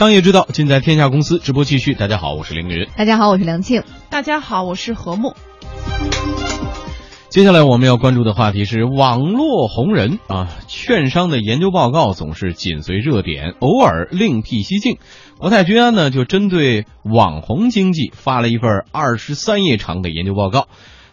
商业之道，尽在天下公司。直播继续，大家好，我是凌云。大家好，我是梁庆。大家好，我是何木。接下来我们要关注的话题是网络红人啊，券商的研究报告总是紧随热点，偶尔另辟蹊径。国泰君安呢，就针对网红经济发了一份二十三页长的研究报告。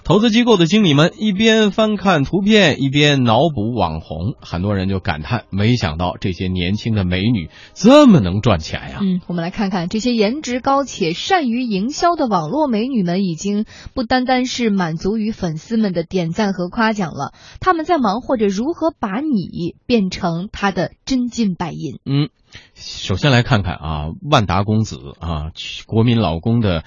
投资机构的经理们一边翻看图片，一边脑补网红，很多人就感叹：没想到这些年轻的美女这么能赚钱呀！嗯，我们来看看这些颜值高且善于营销的网络美女们，已经不单单是满足于粉丝们的点赞和夸奖了，他们在忙活着如何把你变成他的真金白银。嗯。首先来看看啊，万达公子啊，国民老公的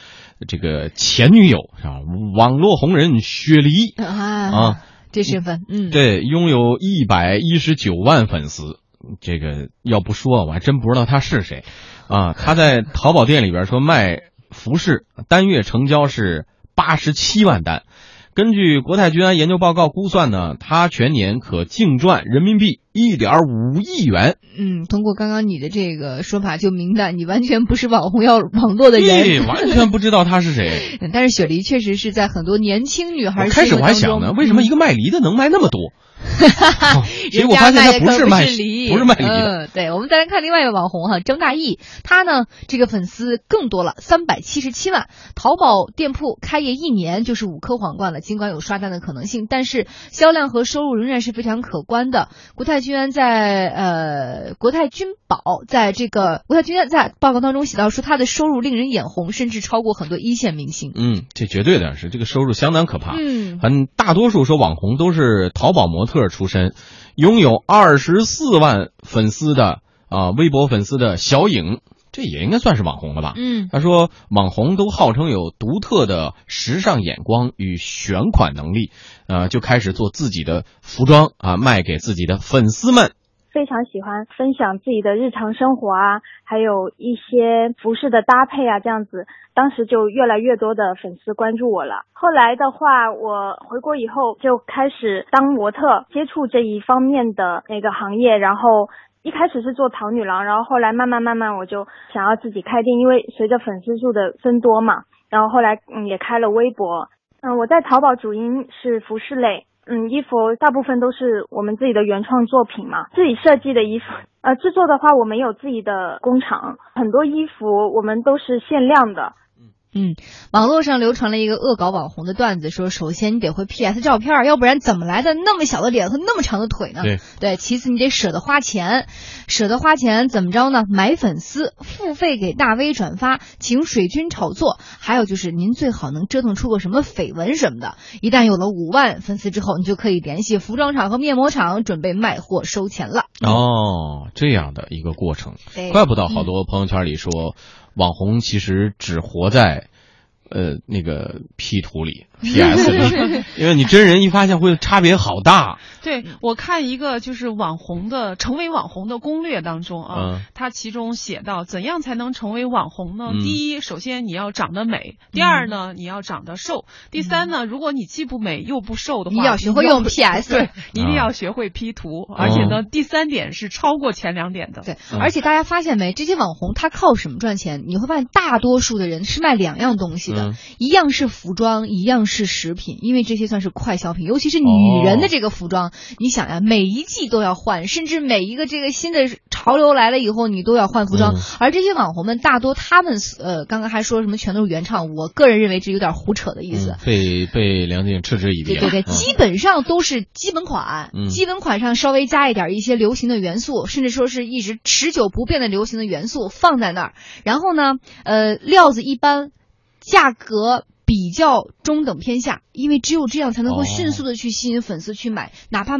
这个前女友是吧？网络红人雪梨啊，这身份，嗯，对，拥有一百一十九万粉丝，这个要不说我还真不知道他是谁啊。他在淘宝店里边说卖服饰，单月成交是八十七万单。根据国泰君安研究报告估算呢，他全年可净赚人民币一点五亿元。嗯，通过刚刚你的这个说法，就明白你完全不是网红要网络的人，完全不知道他是谁。但是雪梨确实是在很多年轻女孩开始我还想呢，为什么一个卖梨的能卖那么多？结果发现他不是卖梨，不是卖梨的。嗯，对，我们再来看另外一个网红哈，张大奕，他呢这个粉丝更多了，三百七十七万。淘宝店铺开业一年就是五颗皇冠了，尽管有刷单的可能性，但是销量和收入仍然是非常可观的。国泰君安在呃国泰君宝在这个国泰君安在报告当中写到说，他的收入令人眼红，甚至超过很多一线明星。嗯，这绝对的是这个收入相当可怕。嗯，很大多数说网红都是淘宝模。特出身，拥有二十四万粉丝的啊，微博粉丝的小影，这也应该算是网红了吧？嗯，他说网红都号称有独特的时尚眼光与选款能力，呃，就开始做自己的服装啊，卖给自己的粉丝们。非常喜欢分享自己的日常生活啊，还有一些服饰的搭配啊，这样子，当时就越来越多的粉丝关注我了。后来的话，我回国以后就开始当模特，接触这一方面的那个行业。然后一开始是做淘女郎，然后后来慢慢慢慢我就想要自己开店，因为随着粉丝数的增多嘛。然后后来嗯也开了微博，嗯我在淘宝主营是服饰类。嗯，衣服大部分都是我们自己的原创作品嘛，自己设计的衣服。呃，制作的话，我们有自己的工厂，很多衣服我们都是限量的。嗯，网络上流传了一个恶搞网红的段子，说首先你得会 PS 照片，要不然怎么来的那么小的脸和那么长的腿呢？对对，其次你得舍得花钱，舍得花钱怎么着呢？买粉丝，付费给大 V 转发，请水军炒作，还有就是您最好能折腾出个什么绯闻什么的。一旦有了五万粉丝之后，你就可以联系服装厂和面膜厂，准备卖货收钱了。哦，这样的一个过程，怪不得好多朋友圈里说。网红其实只活在，呃，那个 P 图里。P.S. 里，因为你真人一发现会差别好大。对我看一个就是网红的成为网红的攻略当中啊，他其中写到怎样才能成为网红呢？第一，首先你要长得美；第二呢，你要长得瘦；第三呢，如果你既不美又不瘦的话，你要学会用 P.S. 对，一定要学会 P 图。而且呢，第三点是超过前两点的。对，而且大家发现没，这些网红他靠什么赚钱？你会发现大多数的人是卖两样东西的，一样是服装，一样是食品，因为这些算是快消品，尤其是女人的这个服装。你想呀，每一季都要换，甚至每一个这个新的潮流来了以后，你都要换服装。而这些网红们大多他们呃，刚刚还说什么全都是原创，我个人认为这有点胡扯的意思。被被梁静嗤之以鼻。对对对，基本上都是基本款，基本款上稍微加一点一些流行的元素，甚至说是一直持久不变的流行的元素放在那儿。然后呢，呃，料子一般，价格。比较中等偏下，因为只有这样才能够迅速的去吸引粉丝去买，哪怕。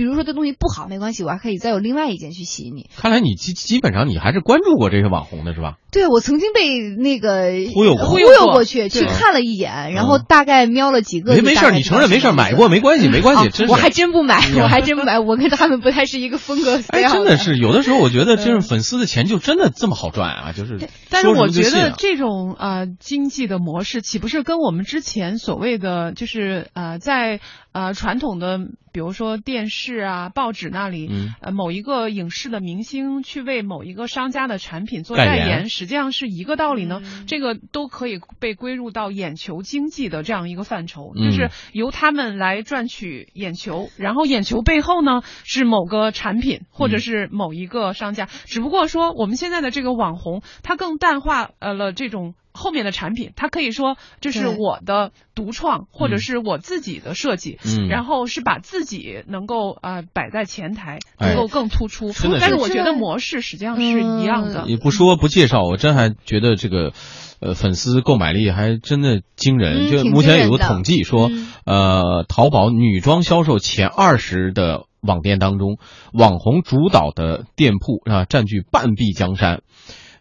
比如说这东西不好没关系，我还可以再有另外一件去吸引你。看来你基基本上你还是关注过这些网红的是吧？对，我曾经被那个忽悠忽悠过去，去看了一眼，然后大概瞄了几个。没没事，你承认没事，买过没关系，没关系。我还真不买，我还真不买，我跟他们不太是一个风格。哎，真的是有的时候，我觉得就是粉丝的钱就真的这么好赚啊！就是，但是我觉得这种呃经济的模式，岂不是跟我们之前所谓的就是呃在呃传统的比如说电视啊、报纸那里，嗯呃，某一个影视的明星去为某一个商家的产品做代言言，实际上是一个道理呢。嗯这个都可以被归入到眼球经济的这样一个范畴，嗯就是由他们来赚取眼球，然后眼球背后呢是某个产品或者是某一个商家。只不过说我们现在的这个网红，它更淡化呃了这种。后面的产品，它可以说这是我的独创，或者嗯是我自己的设计，嗯然后是把自己能够呃摆在前台，哎能够更突出。但是我觉得模式实际上是一样的。你不说不介绍，我真还觉得这个，呃，粉丝购买力还真的惊人。就目前有个统计说，嗯呃，淘宝女装销售前二十的网店当中，网红主导的店铺啊占据半壁江山。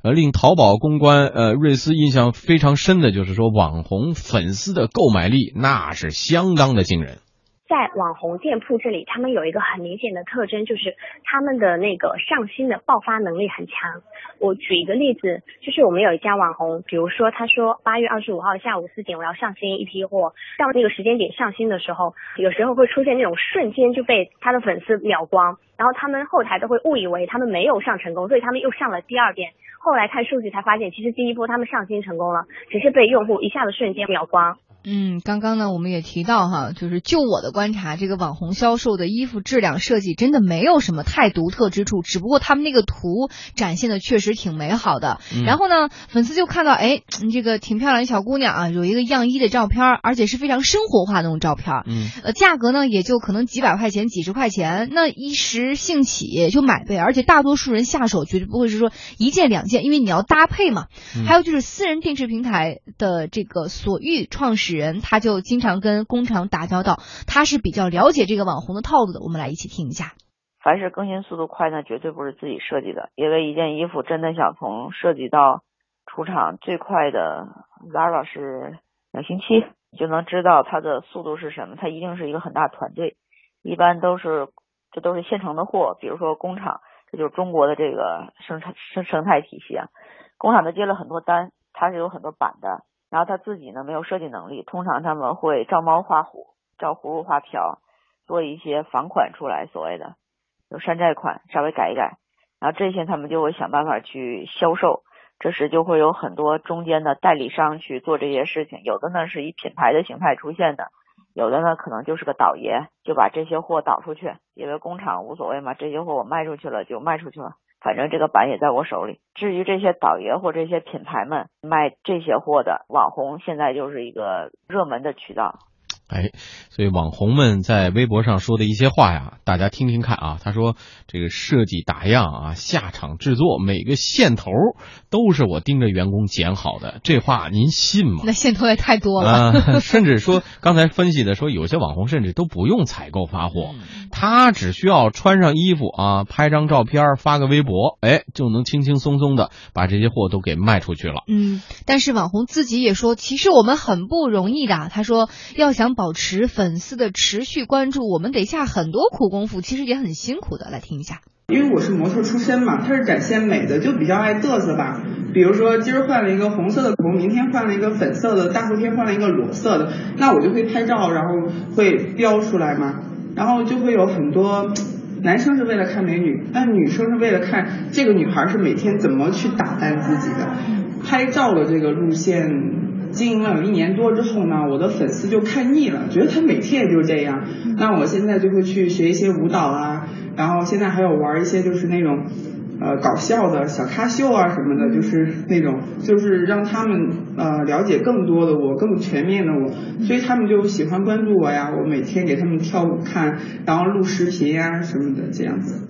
呃，令淘宝公关呃瑞思印象非常深的就是说，网红粉丝的购买力那是相当的惊人。在网红店铺这里，他们有一个很明显的特征，就是他们的那个上新的爆发能力很强。我举一个例子，就是我们有一家网红，比如说他说八月二十五号下午四点我要上新一批货，到那个时间点上新的时候，有时候会出现那种瞬间就被他的粉丝秒光，然后他们后台都会误以为他们没有上成功，所以他们又上了第二遍。后来看数据才发现，其实第一波他们上新成功了，只是被用户一下子瞬间秒光。嗯，刚刚呢，我们也提到哈，就是就我的观察，这个网红销售的衣服质量设计真的没有什么太独特之处，只不过他们那个图展现的确实挺美好的。嗯然后呢，粉丝就看到，哎，你这个挺漂亮的小姑娘啊，有一个样衣的照片，而且是非常生活化那种照片。嗯呃，价格呢也就可能几百块钱、几十块钱，那一时兴起就买呗。而且大多数人下手绝对不会是说一件两件，因为你要搭配嘛。嗯还有就是私人定制平台的这个所欲创始人，他就经常跟工厂打交道，他是比较了解这个网红的套路的。我们来一起听一下。凡是更新速度快，那绝对不是自己设计的。因为一件衣服真的想从设计到出厂，最快的 Zara 是两星期，就能知道它的速度是什么。它一定是一个很大团队，一般都是这都是现成的货，比如说工厂，这就是中国的这个生产生生态体系啊。工厂他接了很多单，他是有很多版的，然后他自己呢没有设计能力，通常他们会照猫画虎，照葫芦画瓢，做一些仿款出来，所谓的。有山寨款，稍微改一改，然后这些他们就会想办法去销售，这时就会有很多中间的代理商去做这些事情，有的呢是以品牌的形态出现的，有的呢可能就是个倒爷，就把这些货倒出去，因为工厂无所谓嘛，这些货我卖出去了就卖出去了，反正这个版也在我手里。至于这些倒爷或这些品牌们卖这些货的网红，现在就是一个热门的渠道。哎，所以网红们在微博上说的一些话呀，大家听听看啊。他说这个设计打样啊，下场制作每个线头都是我盯着员工剪好的，这话您信吗？那线头也太多了。啊，甚至说刚才分析的说，有些网红甚至都不用采购发货，他只需要穿上衣服啊，拍张照片，发个微博，哎，就能轻轻松松的把这些货都给卖出去了。嗯，但是网红自己也说，其实我们很不容易的。他说，要想保持粉丝的持续关注，我们得下很多苦功夫，其实也很辛苦的。来听一下。因为我是模特出身嘛，他是展现美的，就比较爱嘚瑟吧。比如说今儿换了一个红色的头，明天换了一个粉色的，大后天换了一个裸色的，那我就会拍照，然后会标出来嘛，然后就会有很多。男生是为了看美女，但女生是为了看这个女孩是每天怎么去打扮自己的。拍照的这个路线经营了有一年多之后呢，我的粉丝就看腻了，觉得他每天也就这样。那我现在就会去学一些舞蹈啊，然后现在还有玩一些就是那种。呃，搞笑的小咖秀啊什么的，就是那种，就是让他们呃了解更多的我，更全面的我，所以他们就喜欢关注我呀。我每天给他们跳舞看，然后录视频呀什么的，这样子。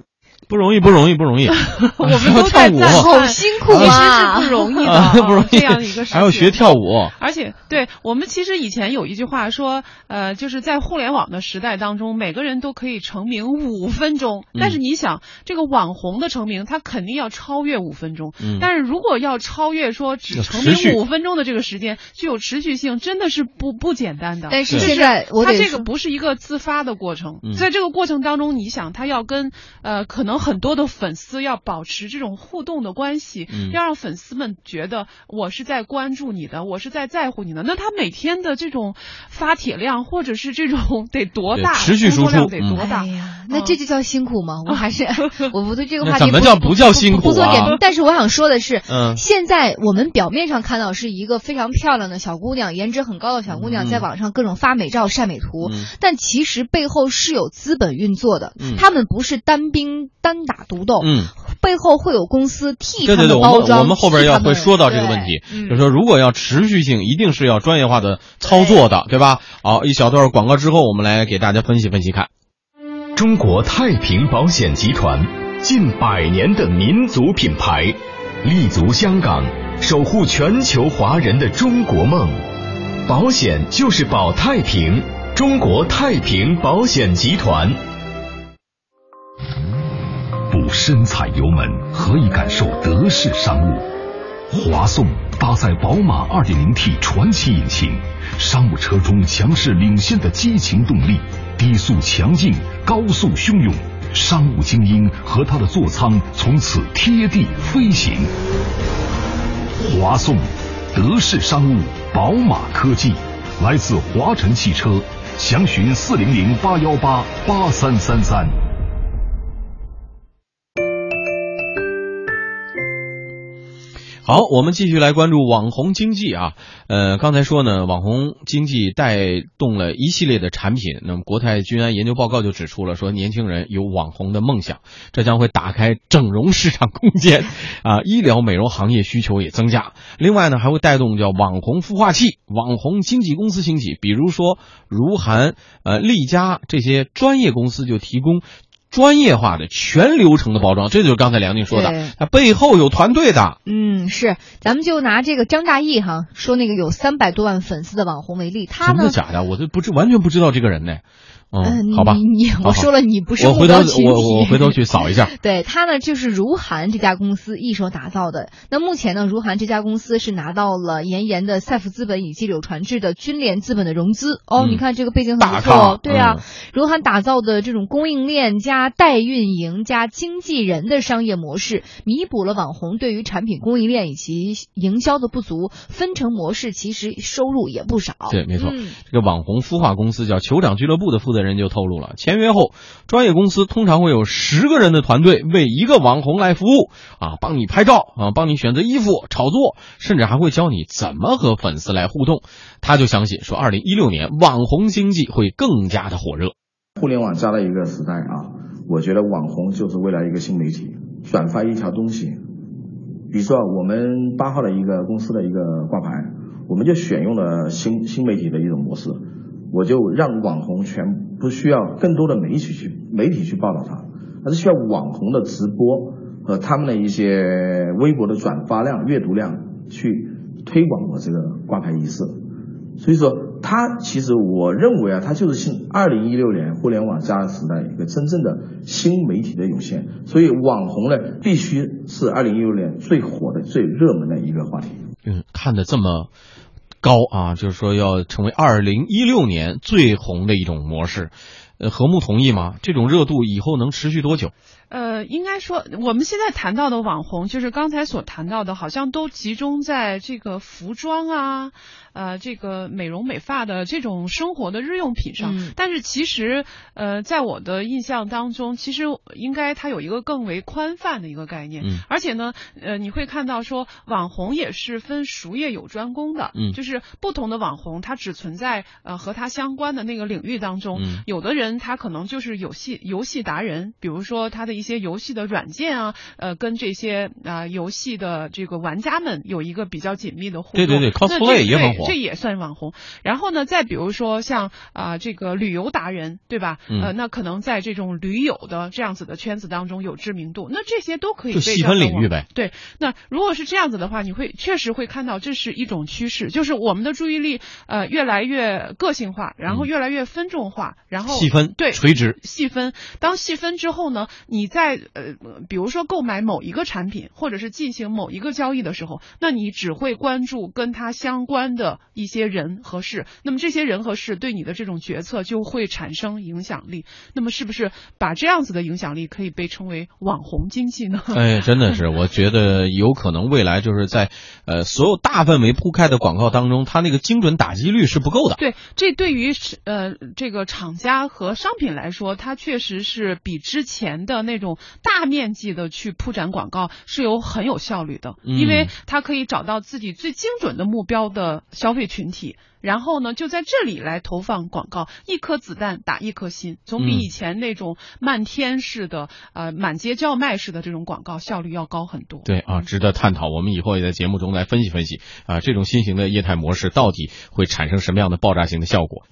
不容易，不容易，不容易。我们都在跳舞，好辛苦其啊，实是不容易的，啊不容易这样一个事情还要学跳舞。而且，对我们其实以前有一句话说，呃，就是在互联网的时代当中，每个人都可以成名五分钟。嗯但是你想，这个网红的成名，他肯定要超越五分钟。嗯但是如果要超越说只成名五分钟的这个时间，具有持续性，真的是不不简单的。但是对现在我它这个不是一个自发的过程，嗯在这个过程当中，你想他要跟呃可能们很多的粉丝要保持这种互动的关系，嗯要让粉丝们觉得我是在关注你的，我是在在乎你的。那他每天的这种发帖量或者是这种得多大，持续输出量得多大？哎呀，那这就叫辛苦吗？我还是 我不对这个话题怎么叫不叫辛苦啊不做点评。但是我想说的是，嗯现在我们表面上看到是一个非常漂亮的小姑娘，颜值很高的小姑娘，嗯在网上各种发美照、晒美图，嗯但其实背后是有资本运作的。嗯他们不是单兵单打独斗，嗯，背后会有公司替他对对对，我们。我们后边要会说到这个问题，就是说如果要持续性，一定是要专业化的操作的，对吧？好，一小段广告之后，我们来给大家分析分析看。中国太平保险集团近百年的民族品牌，立足香港，守护全球华人的中国梦。保险就是保太平，中国太平保险集团。深踩油门，何以感受德式商务？华颂搭载宝马 2.0T 传奇引擎，商务车中强势领先的激情动力，低速强劲，高速汹涌，商务精英和他的座舱从此贴地飞行。华颂，德式商务，宝马科技，来自华晨汽车，详询四零零八幺八八三三三。好，我们继续来关注网红经济啊。呃，刚才说呢，网红经济带动了一系列的产品。那么，国泰君安研究报告就指出了，说年轻人有网红的梦想，这将会打开整容市场空间 啊，医疗美容行业需求也增加。另外呢，还会带动叫网红孵化器、网红经纪公司兴起，比如说如涵、呃丽佳这些专业公司就提供。专业化的全流程的包装，这就是刚才梁静说对的，它背后有团队的。嗯，是，咱们就拿这个张大奕哈，说那个有三百多万粉丝的网红为例，他真，的假的？我都不知完全不知道这个人呢。嗯，好吧，你你我说了，你不是我回头目标群体我我回头去扫一下。对他呢，就是如涵这家公司一手打造的。那目前呢，如涵这家公司是拿到了岩岩的赛富资本以及柳传志的君联资本的融资。哦，嗯你看这个背景很不错哦。对啊，嗯如涵打造的这种供应链加代运营加经纪人的商业模式，弥补了网红对于产品供应链以及营销的不足。分成模式其实收入也不少。对，没错，嗯这个网红孵化公司叫酋长俱乐部的负责人就透露了，签约后，专业公司通常会有十个人的团队为一个网红来服务啊，帮你拍照啊，帮你选择衣服、炒作，甚至还会教你怎么和粉丝来互动。他就相信说，二零一六年网红经济会更加的火热。互联网加的一个时代啊，我觉得网红就是未来一个新媒体。转发一条东西，比如说我们八号的一个公司的一个挂牌，我们就选用了新新媒体的一种模式，我就让网红全不需要更多的媒体去媒体去报道它，而是需要网红的直播和他们的一些微博的转发量、阅读量去推广我这个挂牌仪式。所以说，它其实我认为啊，它就是新二零一六年互联网加时代一个真正的新媒体的涌现。所以网红呢，必须是二零一六年最火的、最热门的一个话题。嗯，看的这么高啊，就是说要成为二零一六年最红的一种模式。呃，和睦同意吗？这种热度以后能持续多久？呃，应该说，我们现在谈到的网红，就是刚才所谈到的，好像都集中在这个服装啊，呃，这个美容美发的这种生活的日用品上。嗯但是其实，呃，在我的印象当中，其实应该它有一个更为宽泛的一个概念。嗯而且呢，呃，你会看到说，网红也是分熟业有专攻的。嗯就是不同的网红，它只存在呃和它相关的那个领域当中。嗯有的人他可能就是游戏游戏达人，比如说他的一些游戏的软件啊，呃，跟这些啊、游戏的这个玩家们有一个比较紧密的互动。对对对那 cosplay 这也很火这也算网红。然后呢，再比如说像啊、这个旅游达人，对吧？嗯呃，那可能在这种驴友的这样子的圈子当中有知名度，那这些都可以细分领域呗。对，那如果是这样子的话，你会确实会看到这是一种趋势，就是我们的注意力呃越来越个性化，然后嗯越来越分众化，然后细分对垂直细分。当细分之后呢，你在呃，比如说购买某一个产品，或者是进行某一个交易的时候，那你只会关注跟它相关的一些人和事，那么这些人和事对你的这种决策就会产生影响力。那么是不是把这样子的影响力可以被称为网红经济呢？哎，真的是，我觉得有可能未来就是在呃所有大范围铺开的广告当中，它那个精准打击率是不够的。对，这对于呃这个厂家和商品来说，它确实是比之前的那种大面积的去铺展广告是有很有效率的，因为它可以找到自己最精准的目标的消费群体。然后呢，就在这里来投放广告，一颗子弹打一颗心，总比以前那种漫天式的、呃满街叫卖式的这种广告效率要高很多。对啊，值得探讨。我们以后也在节目中来分析分析啊，这种新型的业态模式到底会产生什么样的爆炸性的效果。